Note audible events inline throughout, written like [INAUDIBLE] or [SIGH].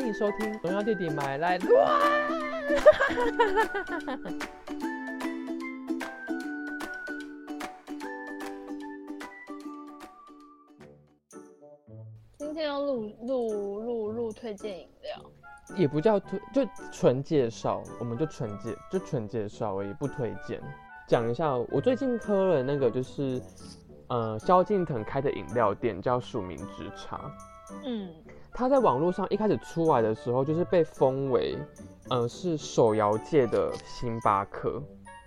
欢迎收听《荣耀弟弟买来乱》。今天要录录录录推荐饮料，也不叫推，就纯介绍，我们就纯介就纯介绍而已，不推荐。讲一下，我最近喝了那个就是，呃，萧敬腾开的饮料店叫署名之茶。嗯，它在网络上一开始出来的时候，就是被封为，呃，是手摇界的星巴克。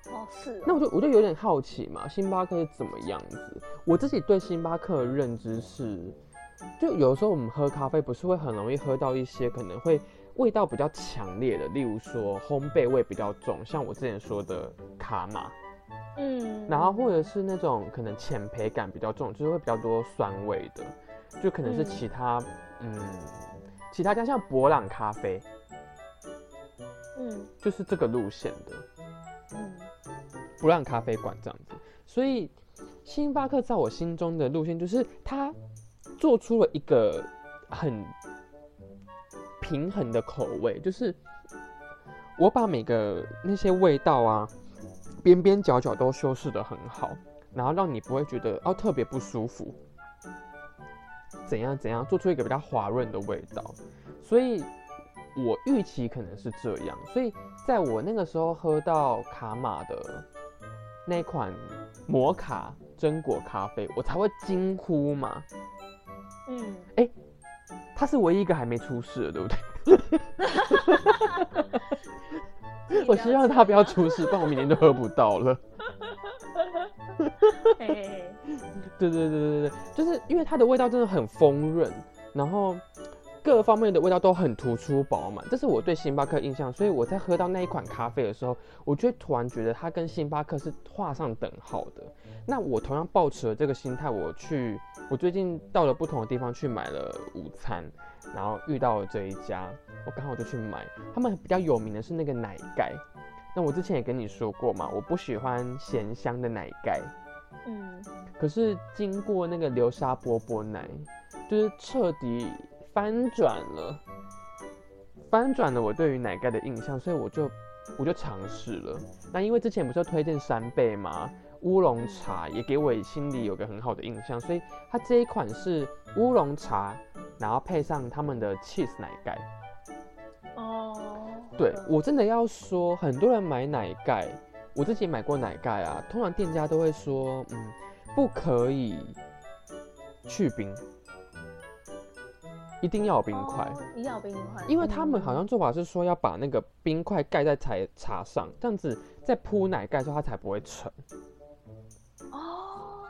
哦是哦，那我就我就有点好奇嘛，星巴克是怎么样子？我自己对星巴克的认知是，就有时候我们喝咖啡不是会很容易喝到一些可能会味道比较强烈的，例如说烘焙味比较重，像我之前说的卡玛，嗯，然后或者是那种可能浅焙感比较重，就是会比较多酸味的，就可能是嗯其他嗯其他家像博朗咖啡，嗯。就是这个路线的。嗯。博朗咖啡馆这样子，所以星巴克在我心中的路线就是它做出了一个很平衡的口味，就是我把每个那些味道啊边边角角都修饰的很好，然后让你不会觉得哦特别不舒服，怎样怎样做出一个比较滑润的味道，所以我预期可能是这样，所以在我那个时候喝到卡玛的那款摩卡榛果咖啡，我才会惊呼嘛。嗯，它是唯一一个还没出事的，对不对？[LAUGHS] [LAUGHS] 我希望它不要出事，不然我明年就喝不到了。嘿 [LAUGHS] 嘿嘿，[LAUGHS] 对对对对对，就是因为它的味道真的很丰润，然后各方面的味道都很突出饱满，这是我对星巴克印象。所以我在喝到那一款咖啡的时候，我就突然觉得它跟星巴克是画上等号的。那我同样抱持了这个心态，我去，我最近到了不同的地方去买了午餐，然后遇到了这一家，我刚好就去买。他们比较有名的是那个奶盖，那我之前也跟你说过嘛，我不喜欢咸香的奶盖。嗯可是经过那个流沙波波奶，就是彻底翻转了，翻转了我对于奶盖的印象，所以我就我就尝试了。那因为之前不是有推荐三倍吗，乌龙茶也给我心里有个很好的印象，所以它这一款是乌龙茶，然后配上他们的 cheese 奶盖。哦，对我真的要说，很多人买奶盖，我自己买过奶盖啊，通常店家都会说，嗯，不可以去冰，一定要有冰块，哦一定要有冰块，因为他们好像嗯做法是说要把那个冰块盖在茶茶上，这样子再铺奶盖的时候它才不会沉。哦，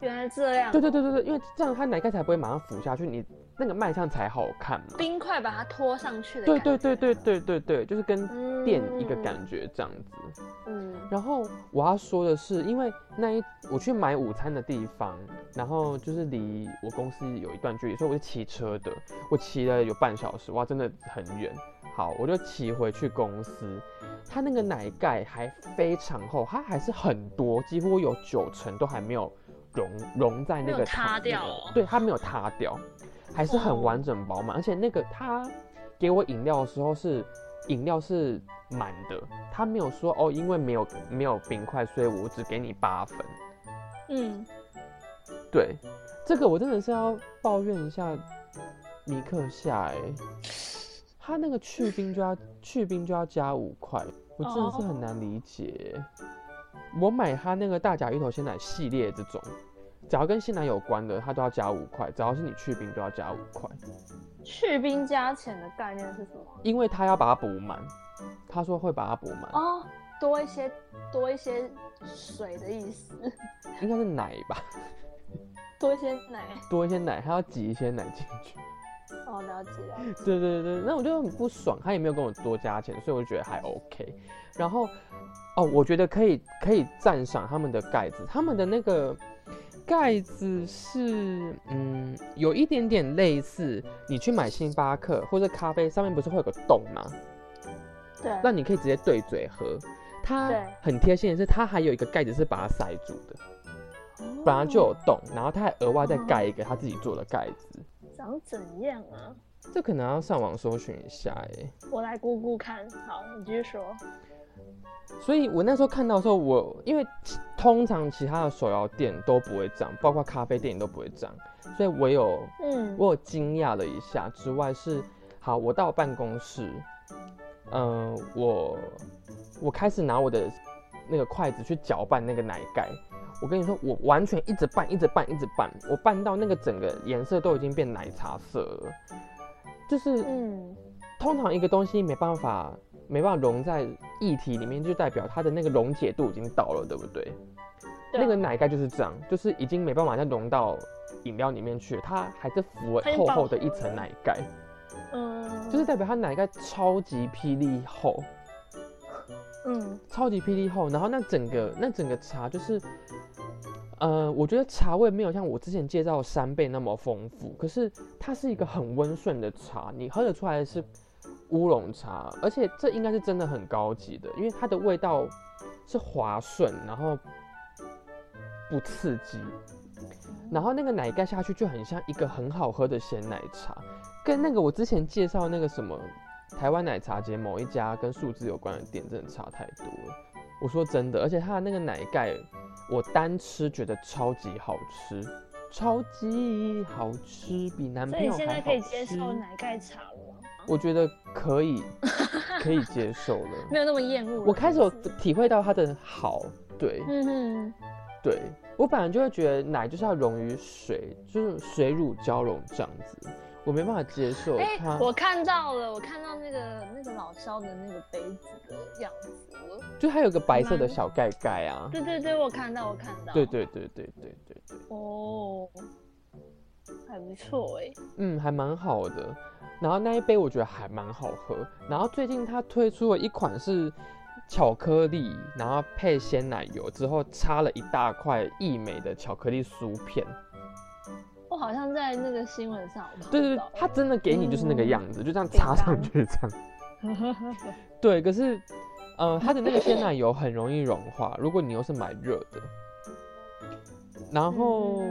原来这样，对对对对对，因为这样它奶盖才不会马上浮下去，你那个卖相才好看嘛。冰块把它拖上去的对对对对对对对，就是跟垫一个嗯感觉这样子。嗯然后我要说的是，因为那一我去买午餐的地方，然后就是离我公司有一段距离，所以我是骑车的，我骑了有半小时，哇，真的很远。好，我就骑回去公司，它那个奶盖还非常厚，它还是很多，几乎有九成都还没有融融在那个塌掉哦对，它没有塌掉，还是很哦。完整饱满，而且那个他给我饮料的时候是饮料是满的，他没有说哦，因为没有没有冰块，所以我只给你八分。嗯，对，这个我真的是要抱怨一下尼克夏哎、他那个去冰就要去冰就要加五块，我真的是很难理解欸、我买他那个大甲芋头鲜奶系列这种，只要跟鲜奶有关的，它都要加五块，只要是你去冰都要加五块，去冰加钱的概念是什么？因为他要把它补满，他说会把它补满，哦，多一些多一些水的意思，应该是奶吧，[LAUGHS] 多一些奶。多一些奶，他要挤一些奶进去。哦，了解了解。对对对，那我就很不爽，他也没有跟我多加钱，所以我就觉得还 OK。然后，哦，我觉得可以可以赞赏他们的盖子，他们的那个盖子是嗯有一点点类似你去买星巴克或者咖啡上面不是会有个洞吗？对，那你可以直接对嘴喝。它很贴心的是，它还有一个盖子是把它塞住的，本来就有洞，然后它还额外再盖一个他自己做的盖子。长怎样啊？这可能要上网搜寻一下哎。我来估估看。好，你继续说。所以我那时候看到的时候，我因为通常其他的手摇店都不会涨，包括咖啡店都不会涨，所以我有嗯，我有惊讶了一下。之外是，好，我到办公室，嗯，我我开始拿我的那个筷子去搅拌那个奶盖。我跟你说，我完全一直拌，一直拌，一直拌，我拌到那个整个颜色都已经变奶茶色了。就是，嗯，通常一个东西没办法。没办法融在液体里面，就代表它的那个溶解度已经到了，对不对？那个奶盖就是这样，就是已经没办法再融到饮料里面去了，它还是浮厚厚的一层奶盖。嗯，就是代表它奶盖超级霹雳厚。嗯，超级霹雳厚，然后那整个那整个茶就是，呃，我觉得茶味没有像我之前介绍的三倍那么丰富，可是它是一个很温顺的茶，你喝得出来的是。乌龙茶，而且这应该是真的很高级的，因为它的味道是滑顺，然后不刺激，然后那个奶盖下去就很像一个很好喝的鲜奶茶，跟那个我之前介绍那个什么台湾奶茶节某一家跟数字有关的店真的差太多了。我说真的，而且它的那个奶盖，我单吃觉得超级好吃，超级好吃，比男朋友还好吃。所以现在可以接受奶盖茶了。我觉得可以，可以接受了，[LAUGHS] 没有那么厌恶。我开始有体会到它的好，对，嗯哼，对我本来就会觉得奶就是要溶于水，就是水乳交融这样子，我没办法接受它。我看到了，我看到那个那个老肖的那个杯子的样子，就它有个白色的小盖盖啊。对对对，我看到，我看到。对对对对对对对。哦，还不错哎。嗯，还蛮好的。然后那一杯我觉得还蛮好喝。然后最近他推出了一款是巧克力，然后配鲜奶油之后插了一大块益美的巧克力酥片。我好像在那个新闻上对对对，他真的给你就是那个样子，就这样插上去这样。[LAUGHS] 对，可是呃，它的那个鲜奶油很容易融化，如果你又是买热的。然后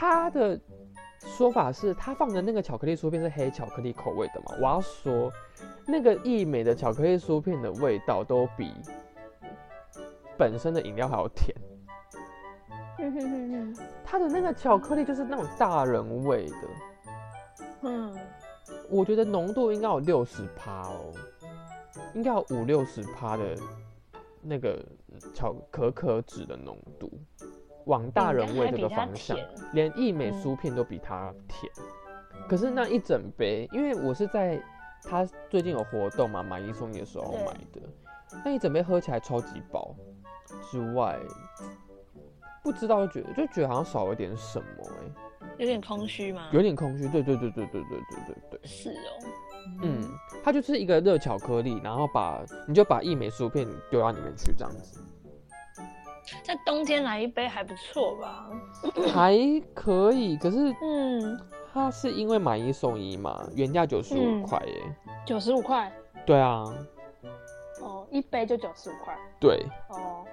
它的。说法是，他放的那个巧克力酥片是黑巧克力口味的嘛？我要说，那个益美的巧克力酥片的味道都比本身的饮料还要甜。他的那个巧克力就是那种大人味的。嗯，我觉得浓度应该有六十趴哦，应该有五六十趴的那个巧可可脂的浓度。往大人味这个方向，连益美酥片都比它甜。可是那一整杯，因为我是在他最近有活动嘛，买一送一的时候买的，那一整杯喝起来超级饱。之外，不知道就觉得就觉得好像少了点什么哎，有点空虚吗？有点空虚，对对对对对对对对对。是哦，嗯，它就是一个热巧克力，然后把你就把益美酥片丢到里面去这样子。在冬天来一杯还不错吧？还可以，可是嗯，它是因为买一送一嘛，原价九十五块耶。九十五块？对啊。哦，一杯就九十五块。对。哦，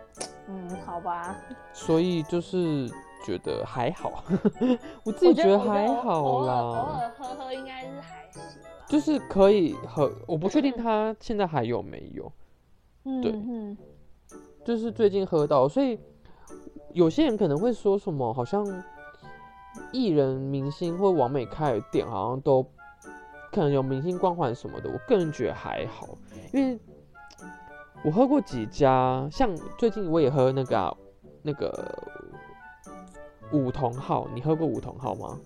嗯，好吧。所以就是觉得还好，[LAUGHS] 我自己觉得还好啦。偶尔喝喝应该是还行。就是可以喝，我不确定它现在还有没有。嗯对。就是最近喝到，所以有些人可能会说什么，好像艺人、明星或王美开的店，好像都可能有明星光环什么的。我个人觉得还好，因为我喝过几家，像最近我也喝那个那个五同号，你喝过五同号吗？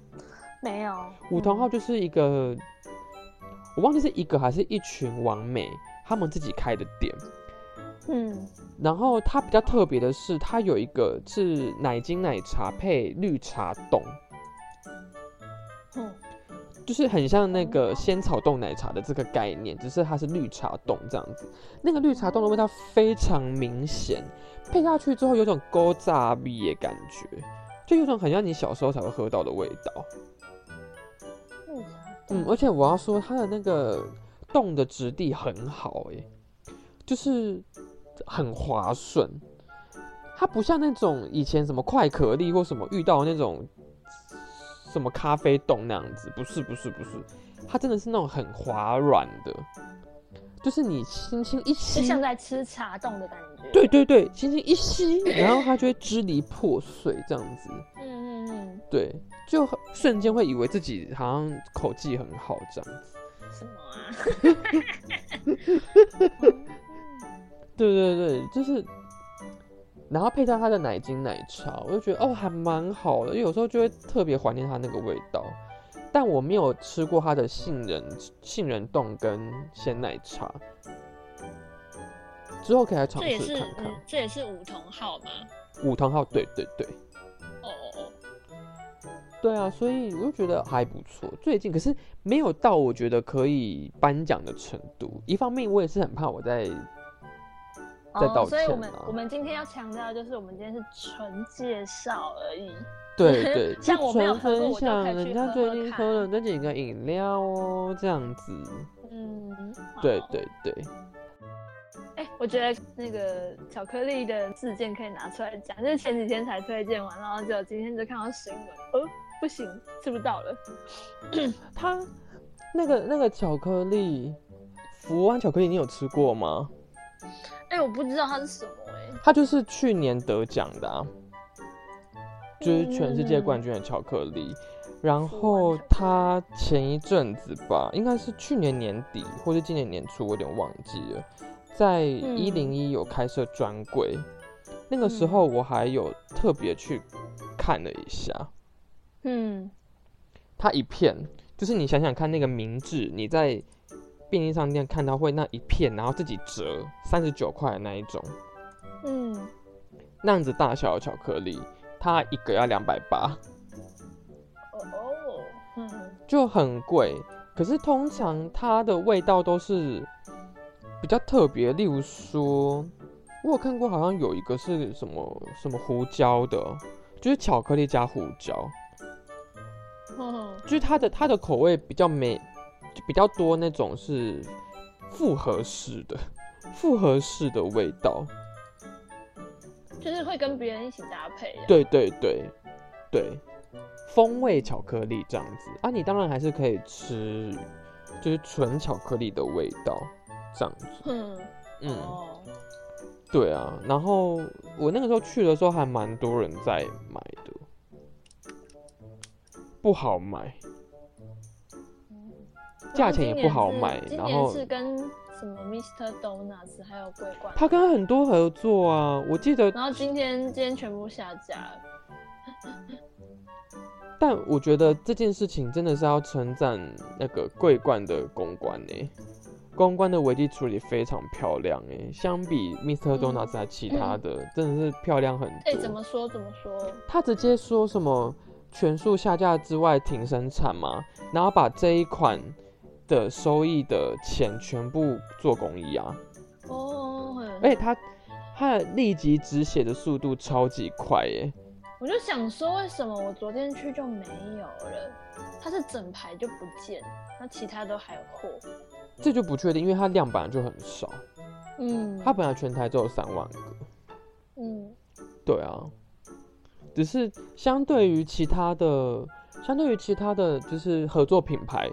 没有。五同号就是一个，我忘记是一个还是一群王美他们自己开的店。嗯。然后它比较特别的是，它有一个是奶精奶茶配绿茶冻，嗯，就是很像那个仙草冻奶茶的这个概念，只是它是绿茶冻这样子。那个绿茶冻的味道非常明显，配下去之后有种勾炸味的感觉，就有种很像你小时候才会喝到的味道。嗯，而且我要说它的那个冻的质地很好，哎，就是。很滑顺，它不像那种以前什么快可力或什么遇到那种什么咖啡冻那样子，不是不是不是，它真的是那种很滑软的，就是你轻轻一就吸，像在吃茶冻的感觉。对，对对，轻轻一吸，然后它就会支离破碎这样子，嗯嗯嗯，对，就瞬间会以为自己好像口技很好这样子。什么啊？[LAUGHS] [LAUGHS] [LAUGHS] 对对对，就是，然后配上它的奶精奶茶，我就觉得哦还蛮好的，因为有时候就会特别怀念它那个味道。但我没有吃过它的杏仁杏仁冻跟鲜奶茶，之后可以来尝试看看嗯。，这也是五同号吗？五同号，对对对，哦哦哦，对啊，所以我就觉得还不错。最近可是没有到我觉得可以颁奖的程度。一方面我也是很怕我在在道哦，所以我们我们今天要强调的就是，我们今天是纯介绍而已。[LAUGHS] 对对，[LAUGHS] 像我没有喝过纯分我就享可以去人家最喝喝看近喝了那几个饮料哦，这样子。嗯，对对对，哎、我觉得那个巧克力的事件可以拿出来讲，就是前几天才推荐完，然后就今天就看到新闻，哦，不行，吃不到了。[CLEARS THROAT] 他那个那个巧克力，福安巧克力，你有吃过吗？哎、我不知道它是什么哎、它就是去年得奖的、啊，就是全世界嗯冠军的巧克力。然后它前一阵子吧，应该是去年年底或者今年年初，我有点忘记了，在一零一有开设专柜，那个时嗯。候我还有特别去看了一下，嗯，它一片就是你想想看，那个名字你在便利商店看到会那一片，然后自己折三十九块的那一种，嗯，那样子大小的巧克力，它一个要两百八，哦哦，嗯，就很贵。可是通常它的味道都是比较特别，例如说，我有看过，好像有一个是什么什么胡椒的，就是巧克力加胡椒，哦，就是它的它的口味比较美，就比较多那种是复合式的 [LAUGHS] 复合式的味道。就是会跟别人一起搭配。，对对对对，风味巧克力这样子啊，你当然还是可以吃，就是纯巧克力的味道这样子。嗯，嗯，哦，对啊。然后我那个时候去的时候还蛮多人在买的，不好买，价钱也不好买今年然后是跟什么 Mr. Donuts 还有桂冠，他跟很多合作啊，我记得，然后今天今天全部下架了。[LAUGHS] 但我觉得这件事情真的是要称赞那个桂冠的公关呢、公关的危机处理非常漂亮哎、相比 Mr. 嗯 Donuts 还其他的，真的是漂亮很多哎、多。怎么说怎么说？他直接说什么全数下架之外停生产嘛，然后把这一款的收益的钱全部做公益啊，哦，而且他他的立即止血的速度超级快耶、我就想说，为什么我昨天去就没有了？它是整排就不见，那其他都还有货。这就不确定，因为它量本来就很少，嗯，它本来全台只有三万个，嗯对啊，只是相对于其他的，相对于其他的就是合作品牌，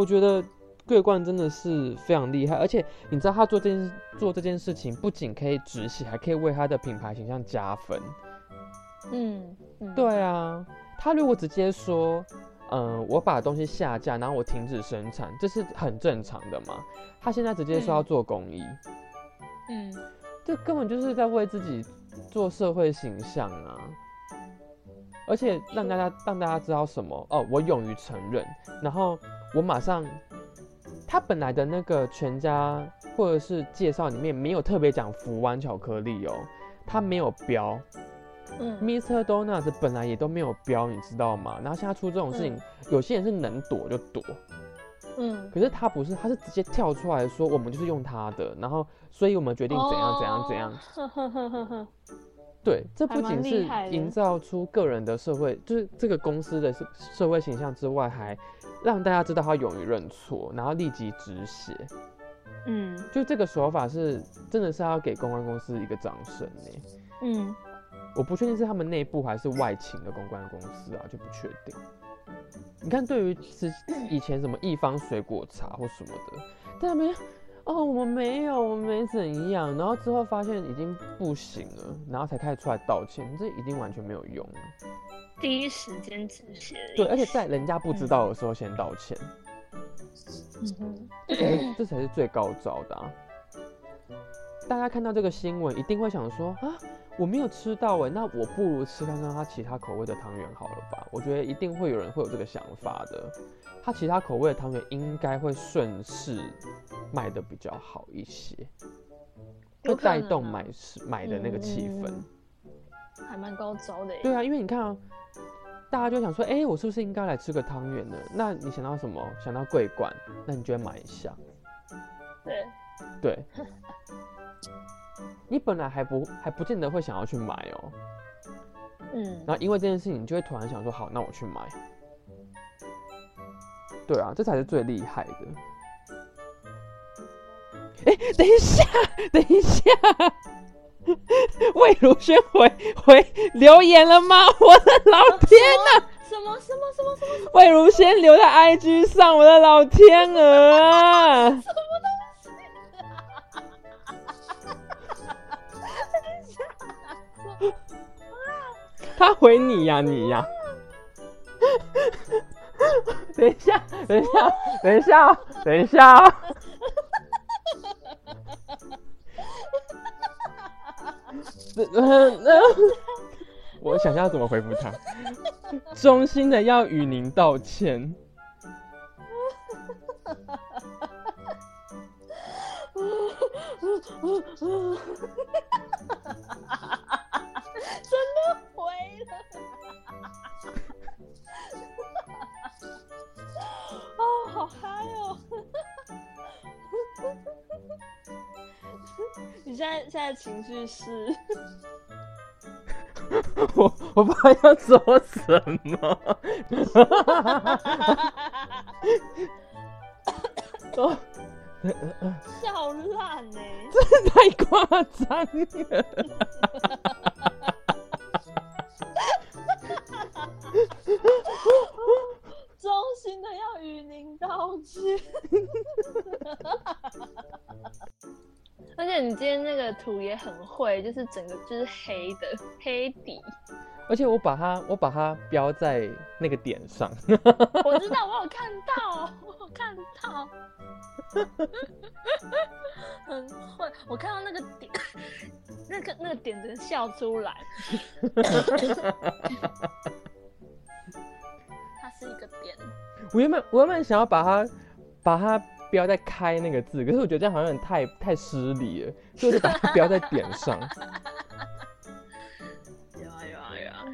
我觉得桂冠真的是非常厉害，而且你知道他做这件做这件事情，不仅可以止血，还可以为他的品牌形象加分。嗯嗯，对啊，他如果直接说，嗯、我把东西下架，然后我停止生产，这是很正常的嘛。他现在直接说要嗯做公益，嗯这根本就是在为自己做社会形象啊！而且让大家让大家知道什么哦，我勇于承认，然后我马上，他本来的那个全家或者是介绍里面没有特别讲福湾巧克力哦，他没有标嗯，Mr. Donuts 本来也都没有标，你知道吗？然后现在出这种事情，有些人是能躲就躲，嗯，可是他不是，他是直接跳出来说我们就是用他的，然后所以我们决定怎样怎样怎样。哦？呵呵呵呵对，这不仅是营造出个人的社会，就是这个公司的社社会形象之外，还让大家知道他勇于认错，然后立即止血。嗯就这个手法是真的是要给公关公司一个掌声呢。嗯，我不确定是他们内部还是外勤的公关公司啊，就不确定。你看，对于是以前什么一方水果茶或什么的，在那边哦，我们没有，我们没怎样，然后之后发现已经不行了，然后才开始出来道歉，这已经完全没有用。第一时间止血。对，而且在人家不知道的时候先道歉，嗯这才是最高招的、啊。大家看到这个新闻，一定会想说啊，我没有吃到哎，那我不如吃看看他其他口味的汤圆好了吧？我觉得一定会有人会有这个想法的。他其他口味的汤圆应该会顺势卖的比较好一些，会带动啊买市买的那个气氛。嗯还蛮高招的耶。对啊，因为你看啊，大家就想说，哎、我是不是应该来吃个汤圆呢？那你想到什么？想到桂冠，那你就会买一下。对，对，[LAUGHS] 你本来还不还不见得会想要去买哦，嗯，然后因为这件事情，你就会突然想说，好，那我去买。对啊，这才是最厉害的。哎、等一下，等一下，魏如萱回回留言了吗？[LAUGHS] 我的老天呐！[LAUGHS] 什么什么什么什么什么魏如萱留在 IG 上，我的老天鹅 [LAUGHS] 啊！他回你呀、你呀、[LAUGHS] 等一下，等一下，等一下哦，等一下 [LAUGHS] 我想一下怎么回复他。衷心的要与您道歉。[LAUGHS] 真的在现在情绪是？[LAUGHS] 我我不知道要说什么。[LAUGHS] 哦，笑烂呢、[LAUGHS] 太夸张了。很会，就是整个就是黑的黑底。而且我把它我把它标在那个点上，[LAUGHS] 我知道，我有看到，我有看到，很会。我看到那个点，[LAUGHS] 那个那个点真笑出来。[LAUGHS] 它是一个点，我原本我原本想要把它把它标在开那个字，可是我觉得这样好像有点太太失礼了，所以我就把它 [LAUGHS] 标在点上。有啊有啊有啊。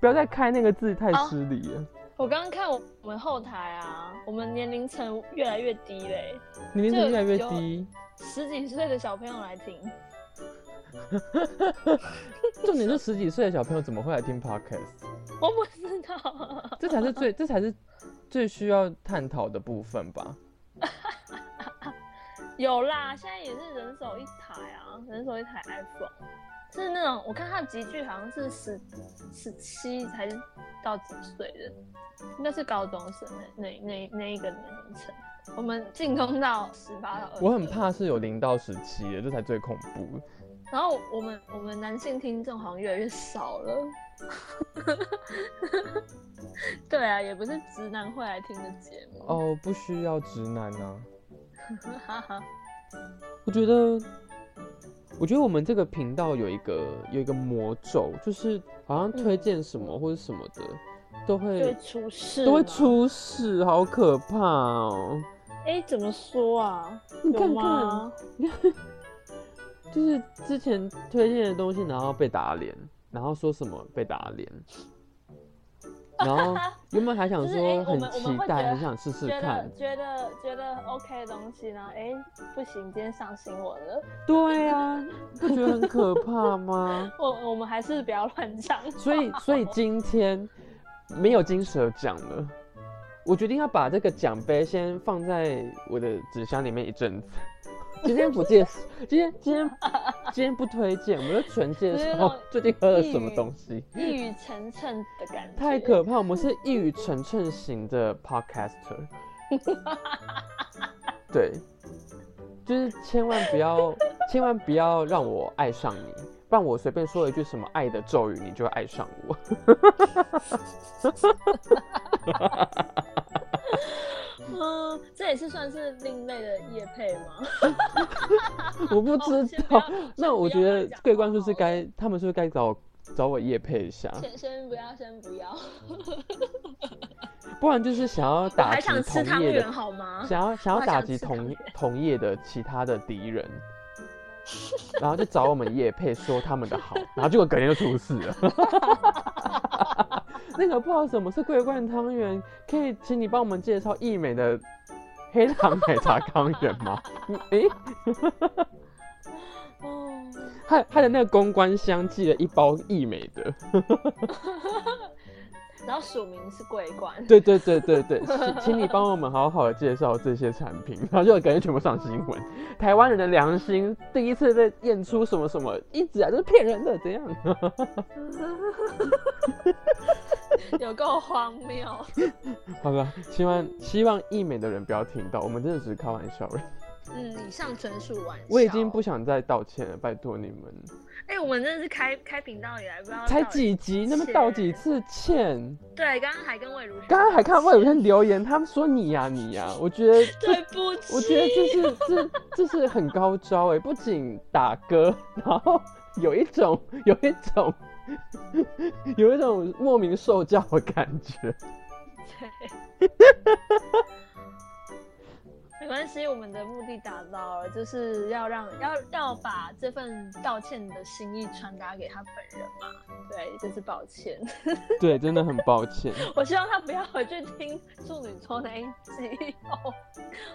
不要再开那个字太失礼了。我刚刚看我我们后台啊，我们年龄层越来越低嘞，你年龄层越来越低，十几岁的小朋友来听。[LAUGHS] 重点是十几岁的小朋友怎么会来听 podcast？我不知道，这才是最这才是最需要探讨的部分吧。有啦，现在也是人手一台啊，人手一台 iPhone，是那种我看他的集距好像是十十七才是到几岁的，应该是高中生那那那那一个年龄层。我们进攻到十八到二，我很。怕是有零到十七的，这才最恐怖。然后我们我们男性听众好像越来越少了。[LAUGHS] 对啊，也不是直男会来听的节目。哦，不需要直男啊。[LAUGHS] 哈哈，我觉得，我觉得我们这个频道有一个有一个魔咒，就是好像推荐什么或者什么的，都就会会出事，都会。出事，好可怕哦！哎，怎么说啊？你看看吗？[LAUGHS] 就是之前推荐的东西，然后被打脸，然后说什么被打脸，然后原本还想说很期待，很想试试觉看得，觉得觉得 OK 的东西，然后哎不行，今天上新闻了，对啊，不觉得很可怕吗？[LAUGHS] 我我们还是不要乱讲。所以，所以今天没有金蛇奖了，我决定要把这个奖杯先放在我的纸箱里面一阵子，今天不介绍，今天今天今天不推荐，我们就纯介绍就是那种最近喝了什么东西。一语成谶的感觉，太可怕，我们是一语成谶型的 podcaster。[LAUGHS] 对，就是千万不要，千万不要让我爱上你，不然我随便说一句什么爱的咒语，你就会爱上我。[LAUGHS] [LAUGHS] 嗯，这也是算是另类的夜配吗？[LAUGHS] 我不知道，那我觉得桂冠是不是该，他们是不是该找我找我夜配一下？先先不要，先不要，[LAUGHS] 不然就是想要打击同业的，好吗？想要想要打击同同业的其他的敌人，然后就找我们叶配说他们的好，然后结果隔天就出事了。那个不知道什么是桂冠汤圆，可以请你帮我们介绍益美的黑糖奶茶汤圆吗？嗯诶、哦，他他的那个公关箱寄了一包益美的，[LAUGHS] 然后署名是桂冠，对对对对对，请 [LAUGHS] 请你帮我们好好的介绍这些产品，然后就感觉全部上新闻。台湾人的良心第一次被验出什么什么，一直啊都是骗人的，怎样？[LAUGHS] 有够荒谬。好了，希望希望医美的人不要听到，我们真的只是开玩笑而已。嗯，以上纯属玩笑。我已经不想再道歉了，拜托你们。哎、我们真的是开开频道以来，不知道才几集，那么道几次歉？对，刚刚还跟魏如刚刚还看魏有些留言，他们说你呀、你呀、我觉得对不起，我觉得这是这这是很高招哎，不仅打歌，然后有一种有一种有一种莫名受教的感觉。对，[LAUGHS] 没关系，我们的目的达到了，就是要让要要把这份道歉的心意传达给他本人嘛。对，就是抱歉，[LAUGHS] 对，真的很抱歉。[LAUGHS] 我希望他不要回去听处女座那一集哦，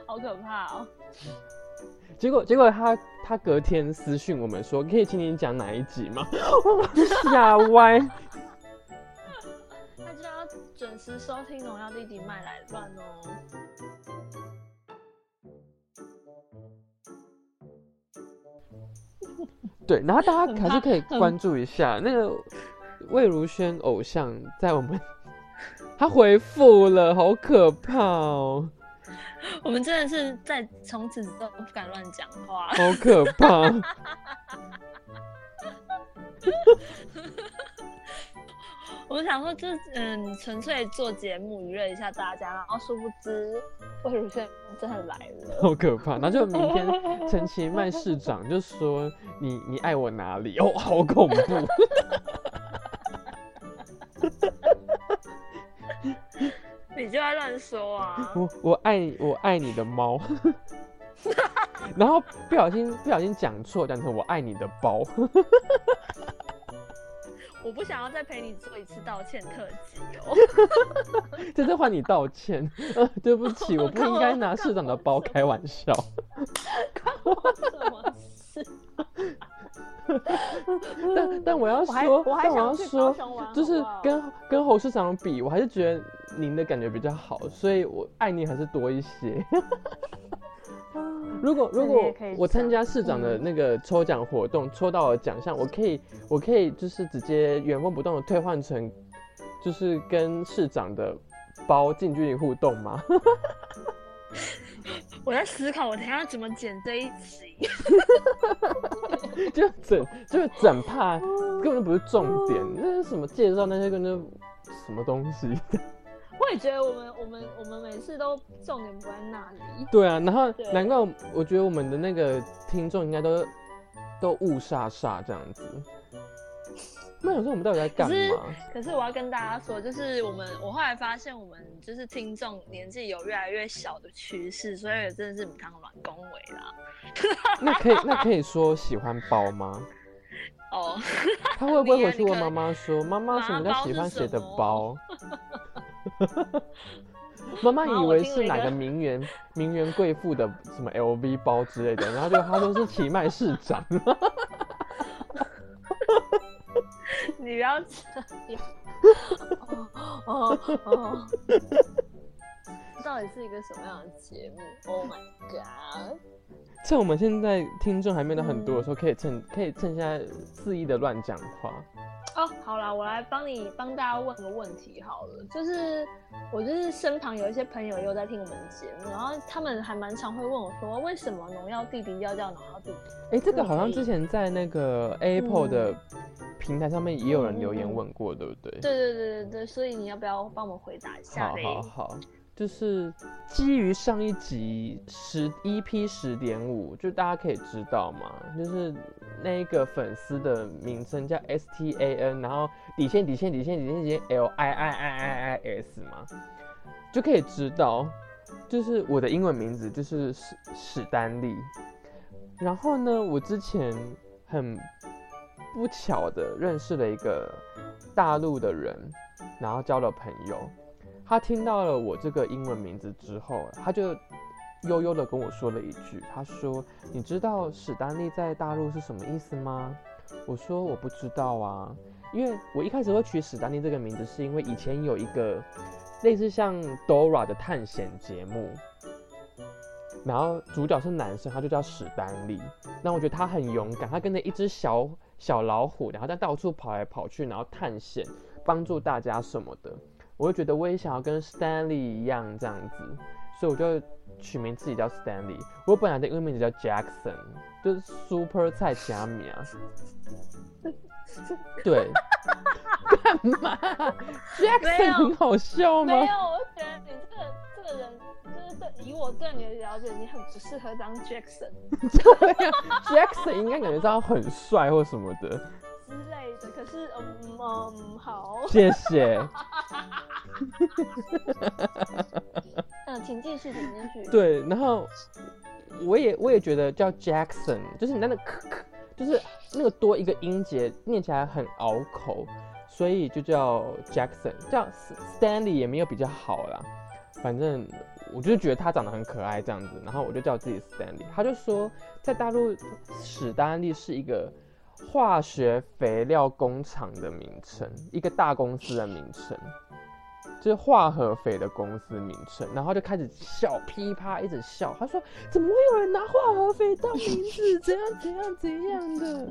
好可怕哦。结果结果他他隔天私讯我们说，可以请你讲哪一集吗？[LAUGHS] 我吓歪。那就要准时收听《荣耀弟弟麦来乱》哦。[LAUGHS] 对，然后大家还是可以很关注一下那个魏如萱偶像在我们，他回复了，好可怕哦，我们真的是在从此之后不敢乱讲话。好可怕。[LAUGHS] 我们想说，就是嗯，纯粹做节目娱乐一下大家，然后殊不知魏如萱真的来了。好可怕！然后就明天 [LAUGHS] 陈其曼市长就说你你爱我哪里？哦，好恐怖！[LAUGHS] 你就要乱说啊！[LAUGHS] 我我爱我爱你的猫，然后不小心不小心讲错，讲成我爱你的包。我不想要再陪你做一次道歉特辑哦。[LAUGHS] 这次换你道歉，[LAUGHS] 呃，对不起，[LAUGHS] 我不关我应该拿市长的包开玩笑。什么事？但但我要说，我还但我要想去高说，就是跟跟侯市长比，我还是觉得您的感觉比较好，所以我爱你还是多一些。如果如果我参加市长的嗯那个抽奖活动，抽到了奖项，我可以我可以就是直接原封不动的退换成，就是跟市长的包近距离互动吗？[LAUGHS] 我在思考，我等一下怎么剪这一集。[LAUGHS] 就整就是整怕根本不是重点，那是什么介绍那些跟那什么东西？我也觉得我们我们我们每次都重点不在那里。对啊，然后对难怪我我觉得我们的那个听众应该都都雾煞煞这样子。那有时候我们到底在干可是嘛？可是我要跟大家说，就是我们我后来发现，我们就是听众年纪有越来越小的趋势，所以真的是母汤软恭维啦。[LAUGHS] 那可以那可以说喜欢包吗？哦，他会不会回去问妈妈说：“妈妈，什么叫喜欢谁的包？” [LAUGHS] 妈妈以为是哪个个名媛名媛贵妇的什么 LV 包之类的，然后就他说是奇迈市长。[LAUGHS] 你不要这样。哦 [LAUGHS] 哦哦！到底是一个什么样的节目？Oh my god！趁我们现在听众还没有很多的时候，可以趁可以趁现在肆意的乱讲话。哦，好啦，我来帮你帮大家问个问题好了，就是我就是身旁有一些朋友又在听我们的节目，然后他们还蛮常会问我说，为什么农药弟弟要叫农药弟弟？哎，这个好像之前在那个 Apple 的平台上面也有人留言问过，对不对？对对对对对，所以你要不要帮我们回答一下？好好好。就是基于上一集十 EP 十点五，就大家可以知道嘛，就是那一个粉丝的名称叫 S T A N，然后底线底线底线底线底线 L I I I I I S 嘛，就可以知道，就是我的英文名字就是史史丹利。然后呢，我之前很不巧的认识了一个大陆的人，然后交了朋友。他听到了我这个英文名字之后，他就悠悠的跟我说了一句：“他说，你知道史丹利在大陆是什么意思吗？”我说：“我不知道啊，因为我一开始会取史丹利这个名字，是因为以前有一个类似像 Dora 的探险节目，然后主角是男生，他就叫史丹利。那我觉得他很勇敢，他跟着一只小小老虎，然后在到处跑来跑去，然后探险，帮助大家什么的。”我就觉得我也想要跟 Stanley 一样这样子，所以我就取名自己叫 Stanley。我本来的英文名字叫 Jackson，就是 Super 菜加米啊。对，[LAUGHS] 干嘛？Jackson 很好笑吗？没有，我觉得你这个这个人，就是对以我对你的了解，你很不适合当 Jackson。[LAUGHS] 对呀，Jackson [LAUGHS] 应该感觉到很帅或什么的之类的。可是，嗯嗯，好，谢谢。嗯，[LAUGHS] 请继续，请继续。对，然后我也我也觉得叫 Jackson，就是你那个咳咳，就是那个多一个音节，念起来很拗口，所以就叫 Jackson。叫 Stanley 也没有比较好啦，反正我就觉得他长得很可爱这样子，然后我就叫自己 Stanley。他就说，在大陆史丹利是一个化学肥料工厂的名称，一个大公司的名称。就是化合肥的公司名称，然后就开始笑，噼啪一直笑。他说：“怎么会有人拿化合肥当名字？怎样怎样怎样的？”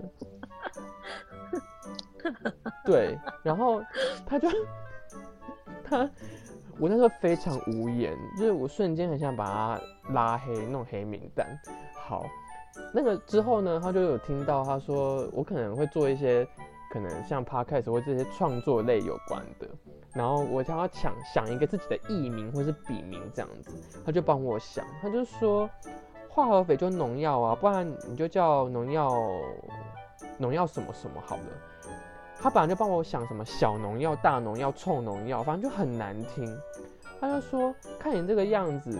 对，然后他就他，我那时候非常无言，就是我瞬间很想把他拉黑，弄黑名单。好，那个之后呢，他就有听到他说我可能会做一些可能像 podcast 或这些创作类有关的。然后我想要想想一个自己的艺名或是笔名这样子，他就帮我想，他就说化合肥就农药啊，不然你就叫农药农药什么什么好了。他本来就帮我想什么小农药、大农药、臭农药，反正就很难听。他就说看你这个样子，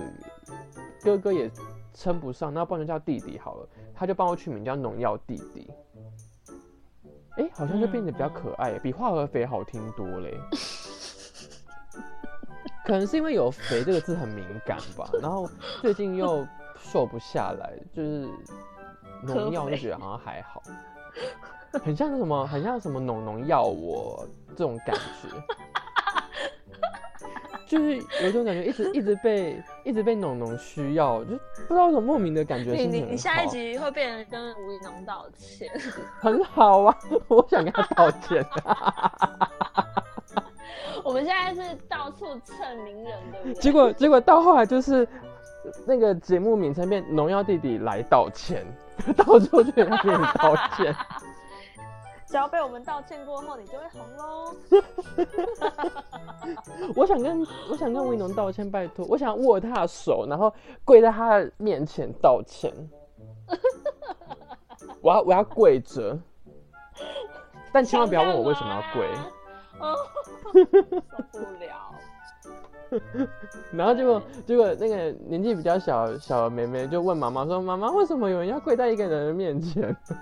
哥哥也称不上，那不然就叫弟弟好了。他就帮我取名叫农药弟弟。哎，好像就变得比较可爱，比化合肥好听多嘞。可能是因为有“肥”这个字很敏感吧，然后最近又瘦不下来，就是农药就觉得好像还好，很像什么，很像什么农农药我这种感觉，就是有种感觉一直一直被一直被农农需要，就不知道什么莫名的感觉。你你你下一集会变成跟吴亦农道歉？很好啊，[LAUGHS] 我想跟他道歉。[LAUGHS] 我们现在是到处蹭名人的，结果结果到后来就是那个节目名称变“农药弟弟来道歉”，[LAUGHS] 到处去跟你道歉。[LAUGHS] 只要被我们道歉过后，你就会红喽。[LAUGHS] 我想跟我想跟吴农道歉，拜托，我想握他的手，然后跪在他的面前道歉。我要我要跪着，但千万不要问我为什么要跪。[LAUGHS] 受不了，[LAUGHS] 然后结果结果那个年纪比较小小的妹妹就问妈妈说：“妈妈，为什么有人要跪在一个人的面前？” [LAUGHS]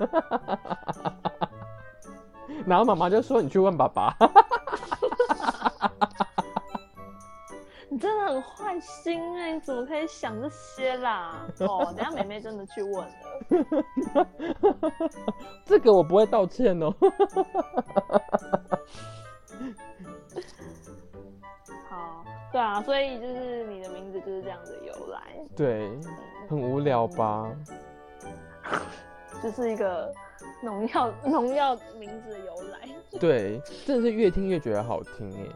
然后妈妈就说：“你去问爸爸。”你真的很坏心哎！你怎么可以想这些啦？哦，等下妹妹真的去问了，这个我不会道歉哦。[LAUGHS] 对啊，所以就是你的名字就是这样的由来，对，很无聊吧？[LAUGHS] 就是一个农药农药名字的由来，[LAUGHS] 对，真的是越听越觉得好听哎。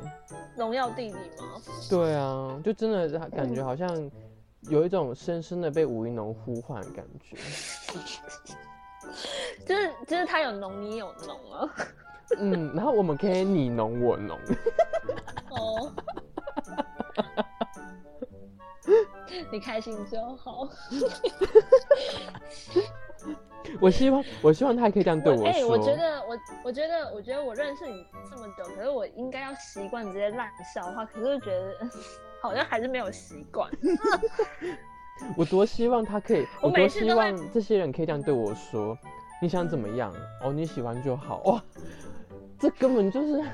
农药弟弟吗？对啊，就真的感觉好像有一种深深的被吴一农呼唤的感觉。就是就是他有农，你有农啊。嗯，然后我们可以你侬我侬。哦。你开心就好。[LAUGHS] 我希望，我希望他还可以这样对我说。哎，我觉得，我我觉得，我觉得我认识你这么久，可是我应该要习惯直接烂笑话，可是觉得 [LAUGHS] 好像还是没有习惯。[LAUGHS] 我多希望他可以，我多希望这些人可以这样对我说。你想怎么样？哦，你喜欢就好。哇，这根本就是。[LAUGHS]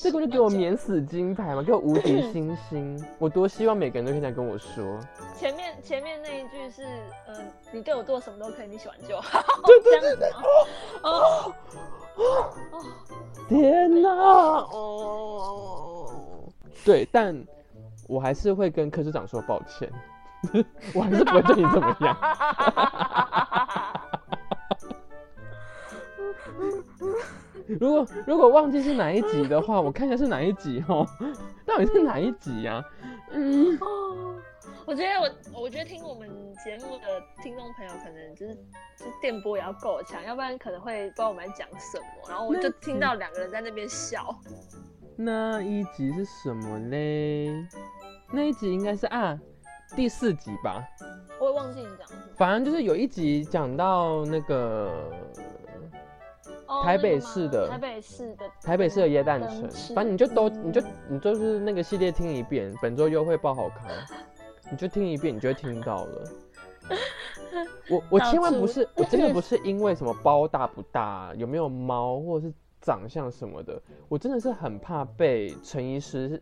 这个就给我免死金牌嘛，给我无敌星星。我多希望每个人都可以这样跟我说。前面前面那一句是，呃，你对我做什么都可以，你喜欢就好。对对对对。哦哦哦！天哪！哦。对，但我还是会跟科室长说抱歉，[LAUGHS] 我还是不会对你怎么样。[LAUGHS] 如果如果忘记是哪一集的话，我看一下是哪一集哦，到底是哪一集呀？嗯，我觉得我我觉得听我们节目的听众朋友可能就是就电波也要够强，要不然可能会不知道我们在讲什么，然后我就听到两个人在那边笑。那一集是什么嘞？那一集应该是啊第四集吧？我也忘记你讲。反正就是有一集讲到那个。台北市的，台北市的，台北市的椰蛋城，反正你就都，你就你就是那个系列听一遍，本周优惠爆好看，你就听一遍，你就会听到了。[LAUGHS] 我我千万不是，[LAUGHS] 我真的不是因为什么包大不大，有没有猫，或者是长相什么的，我真的是很怕被陈医师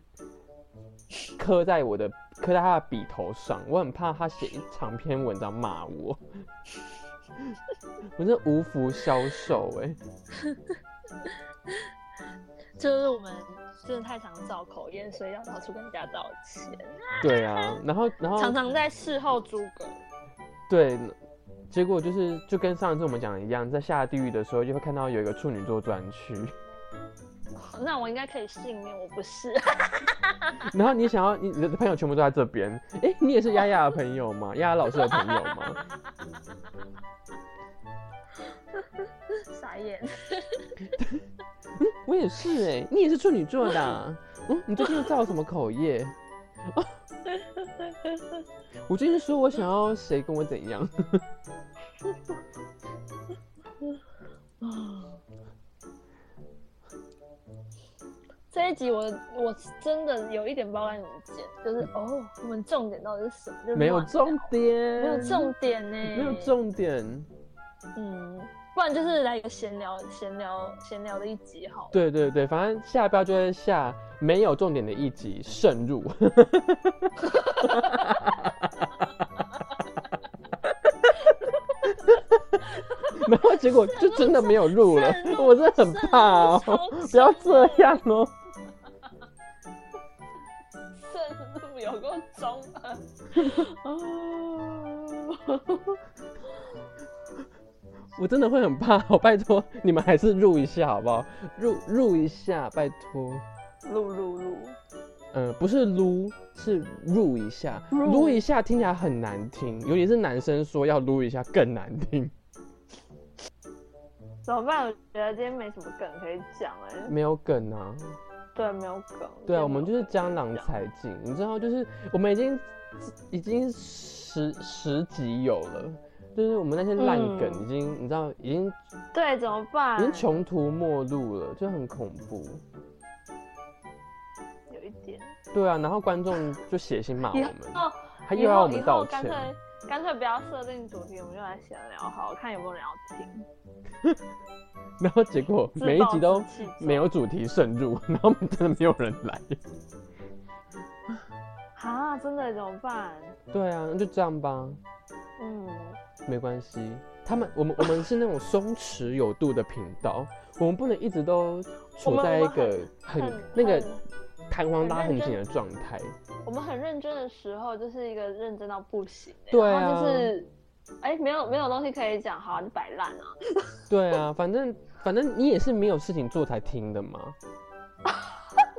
刻在我的刻在他的笔头上，我很怕他写一长篇文章骂我。[LAUGHS] 我是无福消受哎，[LAUGHS] 就是我们真的太常造口业，所以要到处跟人家道歉。对啊，然后然后常常在事后诸葛。对，结果就是就跟上一次我们讲的一样，在下地狱的时候就会看到有一个处女座专区。那我应该可以幸免，我不是。[LAUGHS] 然后你想要你的朋友全部都在这边，哎，你也是丫丫的朋友吗？[LAUGHS] 丫丫老师的朋友吗？傻眼。嗯，我也是哎，你也是处女座的。嗯，你最近造什么口业？[LAUGHS] 我最近说我想要谁跟我怎样。这一集我我真的有一点不知道该怎么剪，就是哦，我们重点到底是什么？没有重点，没有重点呢，没有重点。嗯，不然就是来一个闲聊、闲聊、闲聊的一集好。对对对，反正下标就会下没有重点的一集，慎入。[LAUGHS] 然后结果就真的没有录了，我真的很怕哦，不要这样哦。啊！[LAUGHS] [LAUGHS] 我真的会很怕，我拜托你们还是入一下好不好？入入一下，拜托。录录录。嗯，不是撸，是入一下。撸一下听起来很难听，尤其是男生说要撸一下更难听。怎么办？我觉得今天没什么梗可以讲哎。没有梗啊。对，没有梗。对啊，我们就是江郎才尽，你知道，就是我们已经已经十十集有了，就是我们那些烂梗已经，你知道，已经对，怎么办？已经穷途末路了，就很恐怖。有一点。对啊，然后观众就写信骂我们，他又要我们道歉。干脆不要设定主题，我们就来闲聊，好看有没有人要听。[LAUGHS] 然后结果每一集都没有主题渗入，然后真的没有人来。啊，真的怎么办？对啊，那就这样吧。嗯，没关系。他们，我们，我们是那种松弛有度的频道，我们不能一直都处在一个很那个弹簧拉很紧的状态。我们很认真的时候，就是一个认真到不行、欸，对啊就是，哎、没有没有东西可以讲，好，你摆烂啊。[LAUGHS] 对啊，反正反正你也是没有事情做才听的嘛。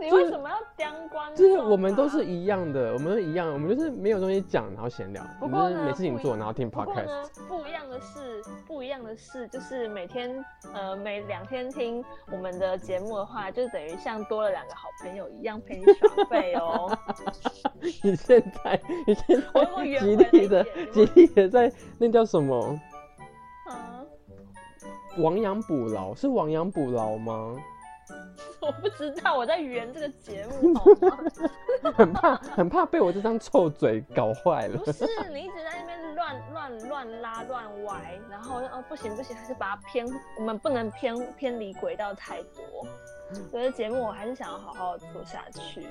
你为什么要刁观、啊？就是我们都是一样的，我们都一样，我们就是没有东西讲，然后闲聊，我不过呢们就是没事情做，然后听 podcast。呢，不一样的是，不一样的是，就是每天呃每两天听我们的节目的话，就等于像多了两个好朋友一样陪你耍废哦。[LAUGHS] 你现在你现在我圆极力的点极力的在那叫什么啊，亡羊补牢？是亡羊补牢吗？[LAUGHS] 我不知道我在圆这个节目 [LAUGHS] 好吗？很怕很怕被我这张臭嘴搞坏了。不是，你一直在那边乱乱乱拉乱歪，然后哦不行不行，还是把它偏，我们不能偏偏离轨道太多。所以节目我还是想要好好做下去。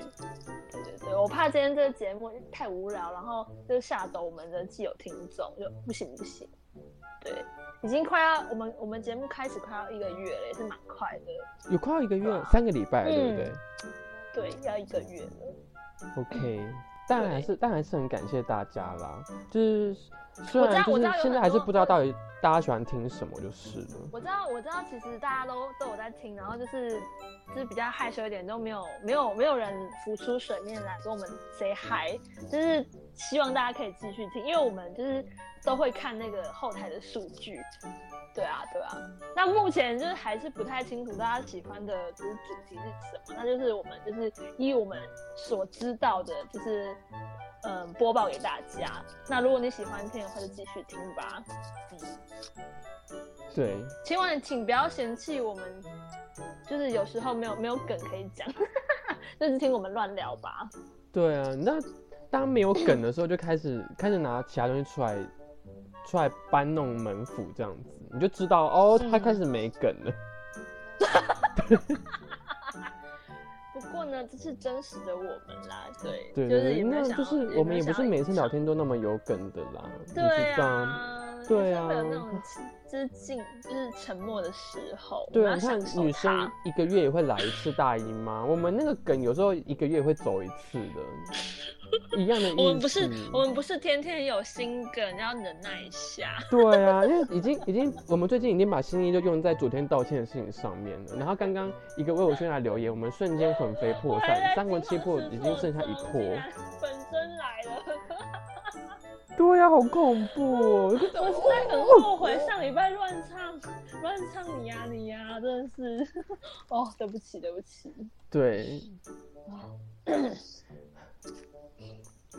对对对，我怕今天这个节目太无聊，然后就吓走我们的既有听众，就不行不行。对，已经快要我们我们节目开始快要一个月了，也是蛮快的。有快要一个月啊，三个礼拜了，对不嗯对对，要一个月了。？OK，当然还是当然还是很感谢大家啦。就是虽我知道然就是现在还是不知道到底大家喜欢听什么就是了。我知道，我知道，其实大家都都有在听，然后就是就是比较害羞一点，都没有没有没有人浮出水面来跟我们 say hi，就是希望大家可以继续听，因为我们就是都会看那个后台的数据。对啊，对啊。那目前就是还是不太清楚大家喜欢的就是主题是什么，那就是我们就是依我们所知道的，就是嗯播报给大家。那如果你喜欢听的话，就继续听吧。嗯。对，千万请不要嫌弃我们，就是有时候没有没有梗可以讲，[LAUGHS] 就是听我们乱聊吧。对啊，那当没有梗的时候，就开始开始拿其他东西出来出来搬弄门府这样子，你就知道哦，他嗯开始没梗了。不 [LAUGHS] 过呢，这是真实的我们啦，对，对就是对，也没有就是我们也不是每次聊，天都那么有梗的啦，你也没有想要知道？啊，对也是会有啊那种就是静就是沉默的时候，对啊，你看女生一个月也会来一次大姨妈，我们那个梗有时候一个月也会走一次的，[LAUGHS] [LAUGHS] 一样的。我们不是我们不是天天有新梗，要忍耐一下。对啊，因为已经已经，我们最近已经把心意就用在昨天道歉的事情上面了。然后刚刚一个魏武轩来留言，我们瞬间魂飞魄散，[LAUGHS] 三魂七魄已经剩下一魄。本身来了，对呀、好恐怖哦！我实在很后悔上礼拜乱唱乱唱你呀、你呀、真的是，哦，对不起对不起。对，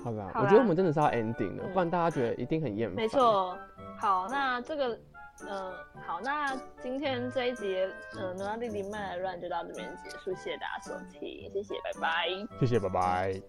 好啦，好啦我觉得我们真的是要 ending 了，嗯不然大家觉得一定很厌烦。没，错，好，那这个，呃，好，那今天这一集，呃，努拉弟弟慢来乱就到这边结束，谢谢大家收听，谢谢，拜拜。谢谢，拜拜。